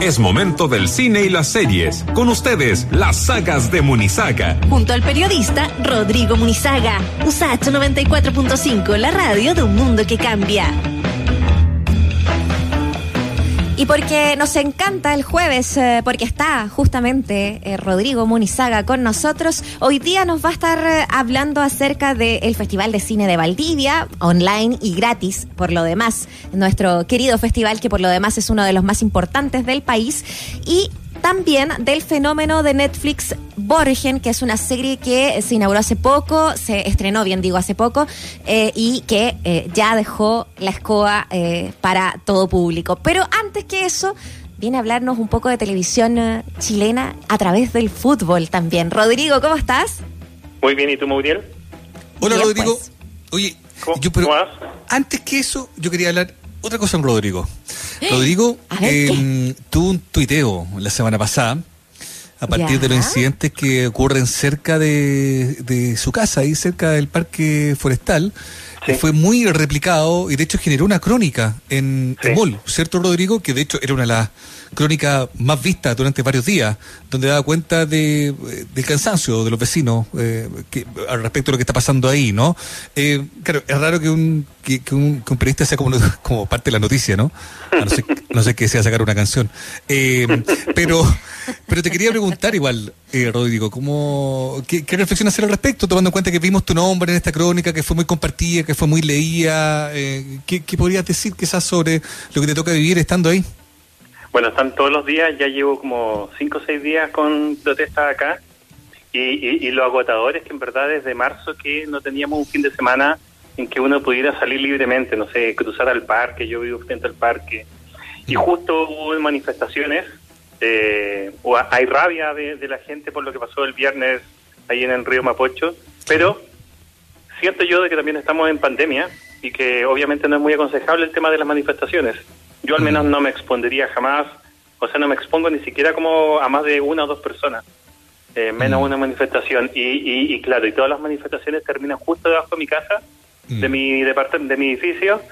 Es momento del cine y las series. Con ustedes, las sagas de Munizaga. Junto al periodista Rodrigo Munizaga. USACH 94.5, la radio de un mundo que cambia. Y porque nos encanta el jueves, eh, porque está justamente eh, Rodrigo Munizaga con nosotros, hoy día nos va a estar eh, hablando acerca del Festival de Cine de Valdivia, online y gratis por lo demás, nuestro querido festival que por lo demás es uno de los más importantes del país. Y también del fenómeno de Netflix Borgen, que es una serie que se inauguró hace poco, se estrenó, bien digo, hace poco, eh, y que eh, ya dejó la escoba eh, para todo público. Pero antes que eso, viene a hablarnos un poco de televisión chilena a través del fútbol también. Rodrigo, ¿cómo estás? Muy bien, ¿y tú, Mauriel? Hola, Bien, Rodrigo. pues. Oye, ¿Cómo- yo, pero cómo vas? antes que eso, yo quería hablar otra cosa con Rodrigo. Rodrigo eh, tuvo un tuiteo la semana pasada a partir Ya. de los incidentes que ocurren cerca de, de su casa, ahí cerca del parque forestal. Sí. que Fue muy replicado y de hecho generó una crónica en Sí. Emol, ¿cierto Rodrigo? Que de hecho era una de las crónicas más vistas durante varios días, donde daba cuenta de, del cansancio de los vecinos eh, que, al respecto de lo que está pasando ahí, ¿no? Eh, claro, es raro que un, que, que un, que un periodista sea como, como parte de la noticia, ¿no? A no sé, no sé que sea sacar una canción. Eh, pero, pero te quería preguntar igual, eh, Rodrigo, ¿cómo, qué, ¿qué reflexión hacer al respecto, tomando en cuenta que vimos tu nombre en esta crónica, que fue muy compartida, que fue muy leída? Eh, ¿qué, ¿Qué podrías decir quizás sobre lo que te toca vivir estando ahí? Bueno, están todos los días, ya llevo como cinco o seis días con protestas acá y, y, y lo agotador es que en verdad desde marzo que no teníamos un fin de semana en que uno pudiera salir libremente, no sé, cruzar al parque, yo vivo frente al parque. Y justo hubo manifestaciones, eh, o hay rabia de, de la gente por lo que pasó el viernes ahí en el río Mapocho, pero siento yo de que también estamos en pandemia y que obviamente no es muy aconsejable el tema de las manifestaciones. Yo al menos no me expondría jamás, o sea, no me expongo ni siquiera como a más de una o dos personas, eh, menos Mm. una manifestación. Y, y, y claro, y todas las manifestaciones terminan justo debajo de mi casa, de Mm. mi departamento, de mi edificio.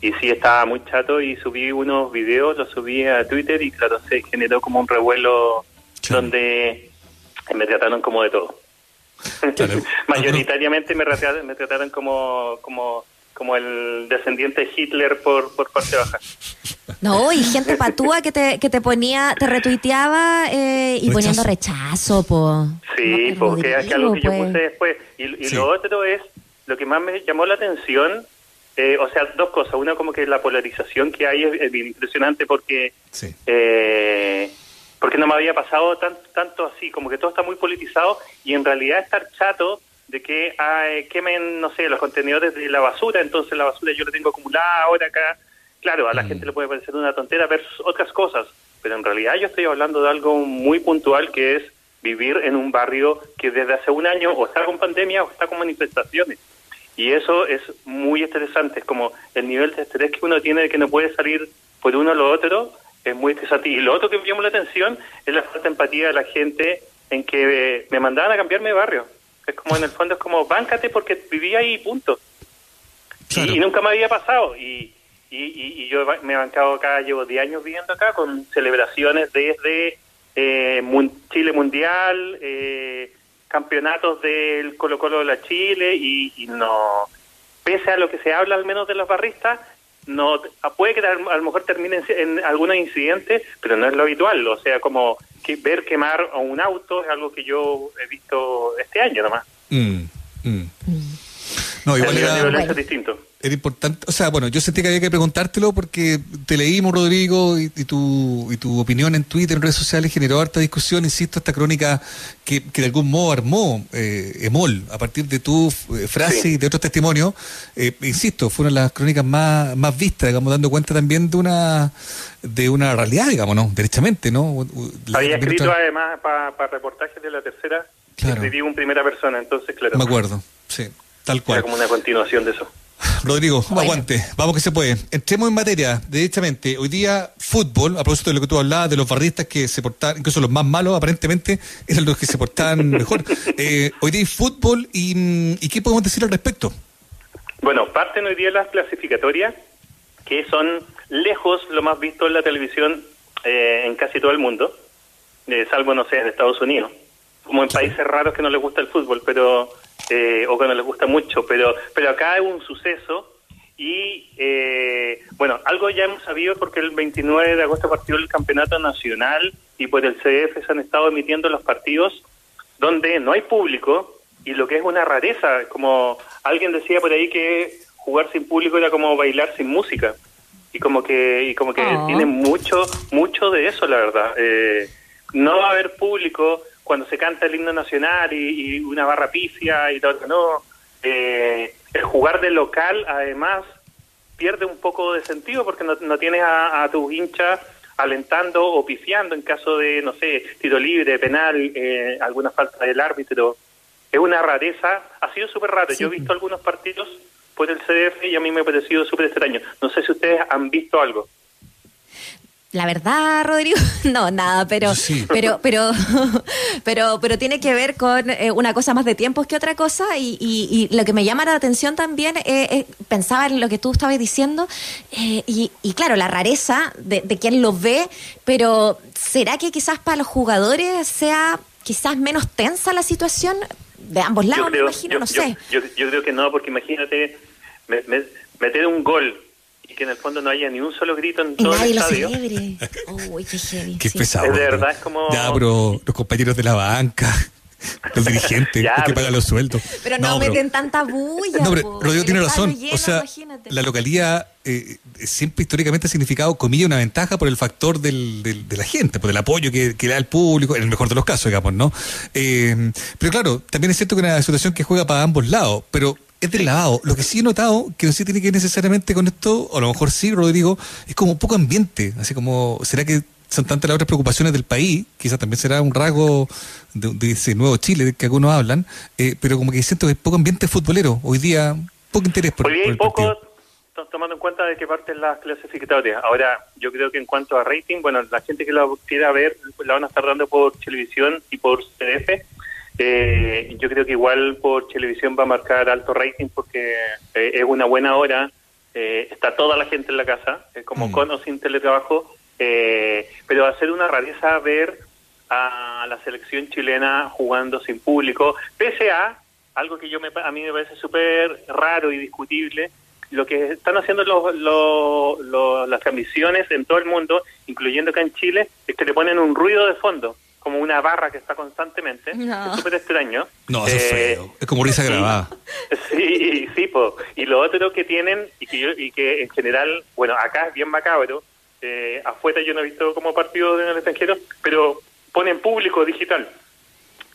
Y sí, estaba muy chato y subí unos videos, los subí a Twitter y claro, se generó como un revuelo donde me trataron como de todo. Mayoritariamente me trataron, me trataron como, como, como el descendiente de Hitler por, por parte baja. No, y gente patúa que te, que te ponía, te retuiteaba eh, y Rechazo. poniendo rechazo, po. Sí, No, porque es algo que yo puse pues. después. Y, y Sí. lo otro es, lo que más me llamó la atención, eh, o sea, dos cosas. Una, como que la polarización que hay es, es bien impresionante porque Sí. eh, porque no me había pasado tan, tanto así, como que todo está muy politizado y en realidad estar chato de que ay, quemen, no sé, los contenedores de la basura, entonces la basura yo la tengo acumulada ahora acá. Claro, a la Mm. gente le puede parecer una tontera ver otras cosas, pero en realidad yo estoy hablando de algo muy puntual que es vivir en un barrio que desde hace un año o está con pandemia o está con manifestaciones. Y eso es muy estresante, es como el nivel de estrés que uno tiene de que no puede salir por uno o lo otro, es muy estresante. Y lo otro que me llamó la atención es la falta de empatía de la gente en que eh, me mandaban a cambiarme de barrio. Es como en el fondo es como, báncate porque vivía ahí, punto. Claro. Y, y nunca me había pasado. Y, y, y- yo me he bancado acá, llevo 10 años viviendo acá con celebraciones desde eh, Chile Mundial, eh, campeonatos del Colo Colo de la Chile y, y no, pese a lo que se habla al menos de los barristas, no puede que a lo mejor termine en, en algunos incidentes, pero no es lo habitual. O sea, como que ver quemar a un auto es algo que yo he visto este año nomás. Mm, mm. No, igual el nivel de era, violencia Bueno. es distinto. Era importante, o sea, bueno, yo sentí que había que preguntártelo porque te leímos, Rodrigo, y, y tu, y tu opinión en Twitter, en redes sociales, generó harta discusión, insisto, esta crónica que, que de algún modo armó eh, Emol, a partir de tu eh, frase Sí. y de otros testimonios, eh, insisto, fueron las crónicas más, más vistas, digamos, dando cuenta también de una de una realidad, digamos, ¿no? Derechamente, ¿no? La- Había escrito otra- además para reportajes de la tercera, Claro. escribí en primera persona, entonces claro, Me acuerdo, sí, tal era cual. como una continuación de eso. Rodrigo, Bueno. aguante, vamos que se puede. Entremos en materia, derechamente. Hoy día, fútbol, a propósito de lo que tú hablabas, de los barristas que se portaban, incluso los más malos, aparentemente, eran los que se portaban mejor. Eh, hoy día hay fútbol y, mm, y ¿qué podemos decir al respecto? Bueno, parten hoy día las clasificatorias, que son lejos lo más visto en la televisión eh, en casi todo el mundo, eh, salvo, no sé, en Estados Unidos, como en países raros que no les gusta el fútbol, pero eh, o que no les gusta mucho, pero, pero acá hay un suceso y, eh, bueno, algo ya hemos sabido porque el 29 de agosto partió el Campeonato Nacional y por el CDF se han estado emitiendo los partidos donde no hay público y lo que es una rareza, como alguien decía por ahí que jugar sin público era como bailar sin música y como que y como que Oh. tiene mucho mucho de eso la verdad eh, no va a haber público cuando se canta el himno nacional y, y una barra pifia y todo no eh, el jugar de local además pierde un poco de sentido porque no, no tienes a, a tus hinchas alentando o pifiando en caso de, no sé, tiro libre, penal, eh, alguna falta del árbitro. Es una rareza, ha sido súper raro. Yo he visto algunos partidos por el CDF y a mí me ha parecido súper extraño. No sé si ustedes han visto algo. La verdad, Rodrigo, no, nada, pero, Sí. pero, pero, pero, pero tiene que ver con eh, una cosa más de tiempos que otra cosa y, y- y lo que me llama la atención también, eh, eh, pensaba en lo que tú estabas diciendo eh, y, y claro, la rareza de, de quien lo ve, pero ¿será que quizás para los jugadores sea quizás menos tensa la situación de ambos lados, me imagino, yo, no yo- sé. Yo, yo creo que no, porque imagínate me- me- meter un gol y que en el fondo no haya ni un solo grito en Y todo nadie el lo estadio. celebre. Uy, qué heavy. Qué sí. pesado. Es de verdad, es como- Ya, pero los compañeros de la banca, los dirigentes, Ya, los que pagan los sueldos. Pero no, meten tanta bulla. No, pero. Rodrigo tiene razón. lleno, o sea, imagínate. la localidad eh, siempre históricamente ha significado, comilla, una ventaja por el factor del, del- de la gente, por el apoyo que, que le da el público, en el mejor de los casos, digamos, ¿no? Eh, pero claro, también es cierto que es una situación que juega para ambos lados, pero es del lavado. Lo que sí he notado, que no sé si tiene que ver necesariamente con esto, o a lo mejor sí, Rodrigo, es como poco ambiente. Así como, ¿será que son tantas las otras preocupaciones del país? Quizás también será un rasgo de, de ese nuevo Chile del que algunos hablan, eh, pero como que siento que hay poco ambiente futbolero. Hoy día, poco interés por, Hoy día por hay el poco, partido. to- tomando en cuenta de que parten las clasificatorias. Ahora, yo creo que en cuanto a rating, bueno, la gente que la quiera ver la van a estar dando por televisión y por CDF. Eh, yo creo que igual por televisión va a marcar alto rating porque eh, es una buena hora, eh, está toda la gente en la casa, es como Mm. con o sin teletrabajo, eh, pero va a ser una rareza ver a la selección chilena jugando sin público, pese a algo que yo me, a mí me parece súper raro y discutible, lo que están haciendo los, los- los- las transmisiones en todo el mundo, incluyendo acá en Chile, es que le ponen un ruido de fondo, como una barra que está constantemente, No. es súper extraño. No, eso es Eh, feo. Es como risa sí. grabada. Sí, sí, po. y lo otro que tienen, y que, yo, y que en general, bueno, acá es bien macabro, eh, afuera yo no he visto como partido en el extranjero, pero ponen público digital.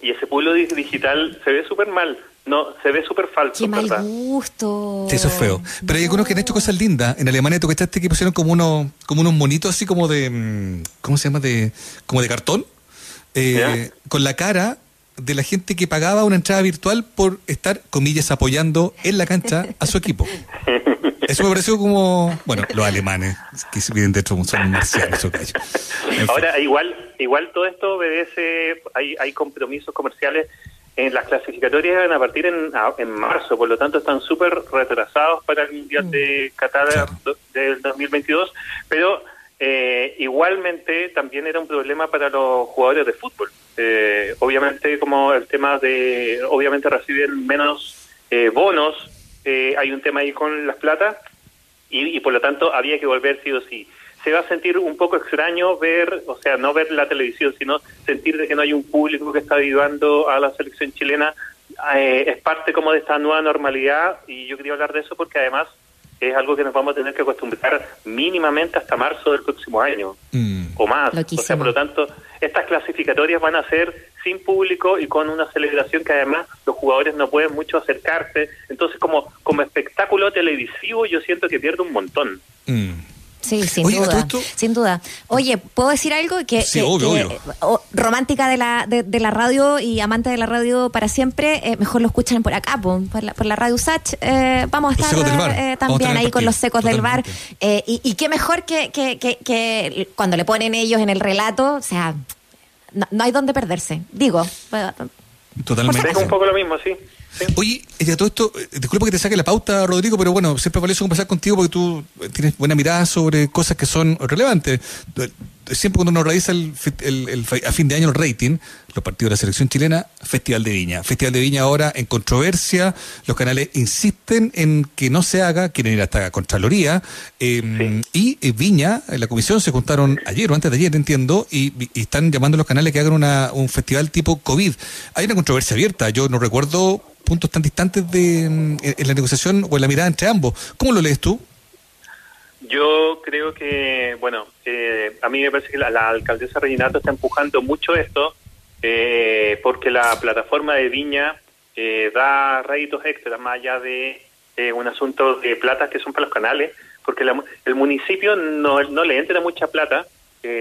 Y ese público di- digital se ve súper mal, no se ve súper falso, Qué mal ¿verdad? gusto. Sí, eso es feo. Pero hay algunos que han hecho cosas lindas. En Alemania, ¿tú cachaste que pusieron como unos, como unos monitos así como de, mm, ¿cómo se llama? De, como de cartón. Eh, con la cara de la gente que pagaba una entrada virtual por estar, comillas, apoyando en la cancha a su equipo. Eso me pareció como, bueno, los alemanes, que se viven dentro son marcianos, fin. Ahora, igual igual todo esto obedece, hay, hay compromisos comerciales en las clasificatorias van a partir en, en marzo, por lo tanto están súper retrasados para el Mundial de Qatar Claro. del 2022, pero eh, igualmente también era un problema para los jugadores de fútbol. Eh, obviamente como el tema de, obviamente reciben menos eh, bonos, eh, hay un tema ahí con las plata, y, y por lo tanto había que volver sí o sí. Se va a sentir un poco extraño ver, o sea, no ver la televisión, sino sentir de que no hay un público que está ayudando a la selección chilena. Eh, es parte como de esta nueva normalidad y yo quería hablar de eso porque además es algo que nos vamos a tener que acostumbrar mínimamente hasta marzo del próximo año Mm. o más. Loquísimo. O sea, por lo tanto, estas clasificatorias van a ser sin público y con una celebración que además los jugadores no pueden mucho acercarse. Entonces, como, como espectáculo televisivo, yo siento que pierde un montón. Mm. Sí, sin Oye, ¿a duda. Sin duda. Oye, ¿puedo decir algo? Que, Sí, que- obvio, que, obvio. o- romántica de la, de, de la radio y amante de la radio para siempre, eh, mejor lo escuchan por acá, po, por, la, por la radio Sach. Eh, vamos a estar eh, también ahí con los secos del bar. Eh, y, y qué mejor que, que, que, que cuando le ponen ellos en el relato, o sea, no, no hay dónde perderse. Digo, eh, Totalmente. Es un poco lo mismo, sí. Oye, ya todo esto, eh, disculpa que te saque la pauta, Rodrigo, pero bueno, siempre es valioso conversar contigo porque tú tienes buena mirada sobre cosas que son relevantes. Siempre cuando uno realiza el, el, a fin de año el rating, los partidos de la selección chilena, Festival de Viña. Festival de Viña ahora en controversia, los canales insisten en que no se haga, quieren ir hasta Contraloría, em, y eh, Viña, en la comisión se juntaron ayer o antes de ayer, entiendo, y, y están llamando a los canales que hagan una, un festival tipo COVID. Hay una controversia abierta, yo no recuerdo puntos tan distantes de, mm, en la negociación o en la mirada entre ambos. ¿Cómo lo lees tú? Yo creo que, bueno, eh, a mí me parece que la, alcaldesa Reginato está empujando mucho esto eh, porque la plataforma de Viña eh, da réditos extras más allá de un asunto de plata que son para los canales, porque el municipio no, no le entra mucha plata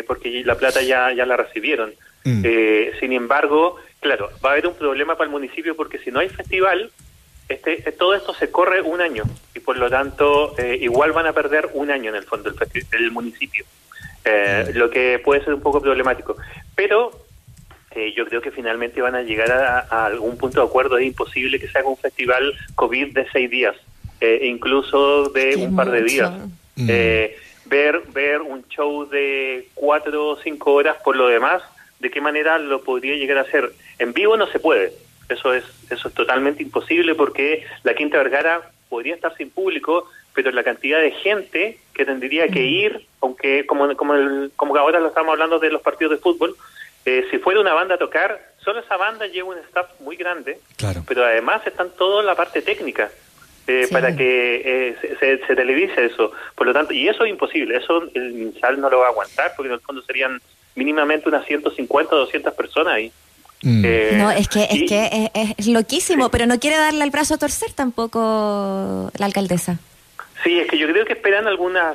porque la plata ya, ya la recibieron. Mm. sin embargo, Claro, va a haber un problema para el municipio porque si no hay festival, este, este todo esto se corre un año y por lo tanto eh, igual van a perder un año en el fondo el, municipio, eh, lo que puede ser un poco problemático. Pero eh, yo creo que finalmente van a llegar a, algún punto de acuerdo. Es imposible que se haga un festival COVID de seis días, incluso de un par de días. Mm. ver, ver un show de cuatro o cinco horas por lo demás de qué manera lo podría llegar a hacer. En vivo no se puede, eso es, eso es totalmente imposible porque la Quinta Vergara podría estar sin público, pero la cantidad de gente que tendría que ir, aunque como, como, el, como ahora lo estamos hablando de los partidos de fútbol, eh, si fuera una banda a tocar, solo esa banda lleva un staff muy grande, claro. pero además están toda la parte técnica. Eh, para que eh, se, se, televise eso. Por lo tanto, y eso es imposible, eso el MinSal no lo va a aguantar, porque en el fondo serían mínimamente unas 150 o 200 personas ahí. Mm. Eh, no, es que, es, que es, loquísimo, pero no quiere darle el brazo a torcer tampoco la alcaldesa. Sí, es que yo creo que esperan alguna,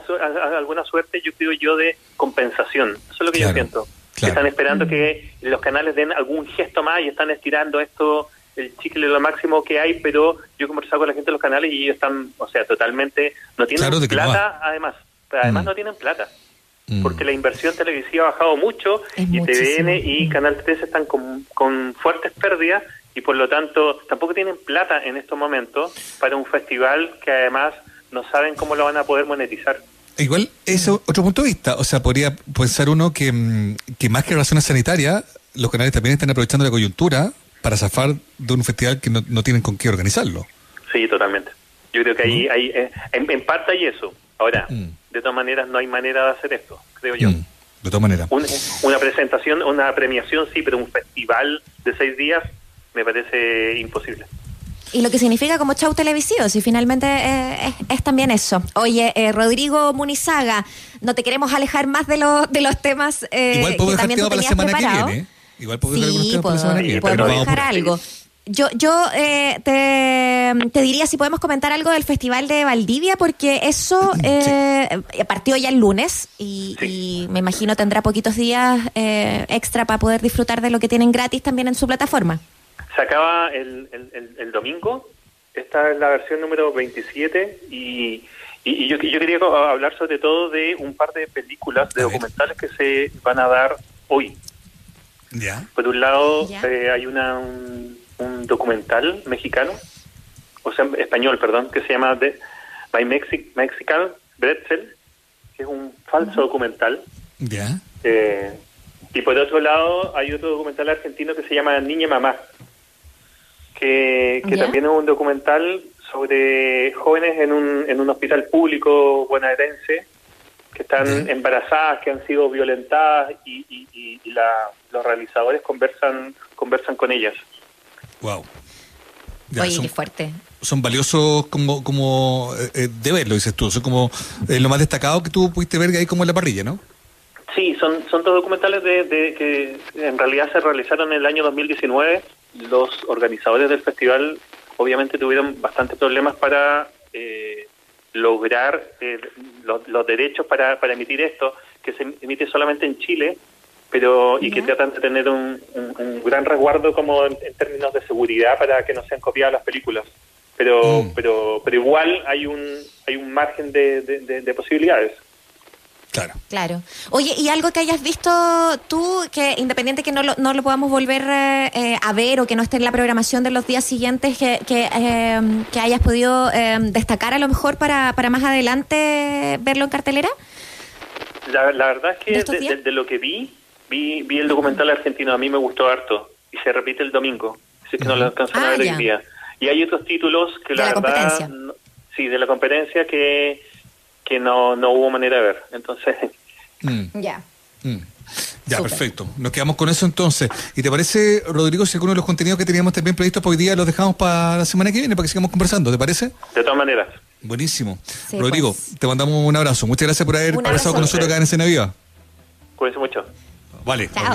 alguna suerte, yo creo yo, de compensación. Eso es lo que yo siento. Están esperando mm. que los canales den algún gesto más y están estirando esto, el chicle lo máximo que hay, pero yo he conversado con la gente de los canales y ellos están, o sea, totalmente, no tienen plata, además. Además mm. no tienen plata. Mm. porque la inversión televisiva ha bajado mucho y TVN y Canal 3 están con, fuertes pérdidas y por lo tanto tampoco tienen plata en estos momentos para un festival que además no saben cómo lo van a poder monetizar. Igual, eso otro punto de vista. O sea, podría pensar uno que, mm, que más que razones sanitarias, los canales también están aprovechando la coyuntura para zafar de un festival que no, no tienen con qué organizarlo. Sí, totalmente. Yo creo que ahí, hay, eh, en, parte hay eso. Ahora, mm de todas maneras no hay manera de hacer esto, creo yo. Mm, de todas maneras. una presentación, una premiación sí, pero un festival de seis días me parece imposible. Y lo que significa como show televisivo, si finalmente eh, es, también eso. Oye, eh, Rodrigo Munizaga, no te queremos alejar más de, los de los temas eh, Igual puedo que también tú tenías preparado. Igual puedo dejar algunos temas para la semana que viene. Dejar algo. Yo, yo eh, te, diría si podemos comentar algo del Festival de Valdivia, porque eso eh, partió ya el lunes y, me imagino tendrá poquitos días eh, extra para poder disfrutar de lo que tienen gratis también en su plataforma. Se acaba el, el, domingo, esta es la versión número 27 y, y, yo, yo quería hablar sobre todo de un par de películas, de documentales que se van a dar hoy. Ya. Por un lado, hay una, un documental mexicano, o sea, español, perdón, que se llama The, My Mexican Bretzel, que es un falso documental. Ya. Eh, y por otro lado, hay otro documental argentino que se llama Niña Mamá, que, que también es un documental sobre jóvenes en un, en un hospital público bonaerense que están embarazadas, que han sido violentadas y, y, y la, los realizadores conversan conversan con ellas. Wow. Oye, son, qué fuerte. Son valiosos como, como eh, eh, de verlo, dices tú. Son como eh, lo más destacado que tú pudiste ver ahí como en la parrilla, ¿no? Sí, son, son todos documentales de, que en realidad se realizaron en el año 2019. Los organizadores del festival obviamente tuvieron bastantes problemas para lograr los, los, derechos para, para emitir esto, que se emite solamente en Chile pero y que tratan de tener un, gran resguardo como en, términos de seguridad para que no sean copiadas las películas pero mm. pero pero igual hay un hay un margen de, de, posibilidades Claro. Claro. Oye, ¿y algo que hayas visto tú, que independiente que no lo, no lo podamos volver eh, eh, a ver o que no esté en la programación de los días siguientes, que, que, eh, que hayas podido eh, destacar a lo mejor para, para más adelante verlo en cartelera? La, la verdad es ¿De que de lo que vi, vi, vi el documental argentino, a mí me gustó harto y se repite el domingo, así que no lo alcanzan Ah, a ver ya. hoy día. Y hay otros títulos que De la, la verdad, no- sí, de la competencia que, que no, no hubo manera de ver. Entonces, Mm, Ya. mm. Ya, perfecto. Nos quedamos con eso entonces. ¿Y te parece, Rodrigo, si alguno de los contenidos que teníamos también previstos para hoy día los dejamos para la semana que viene para que sigamos conversando? ¿Te parece? de todas maneras, Buenísimo. Sí, Rodrigo, pues. te mandamos un abrazo. Muchas gracias por haber conversado con nosotros acá en Escena Viva. cuídense mucho. Vale. Chao.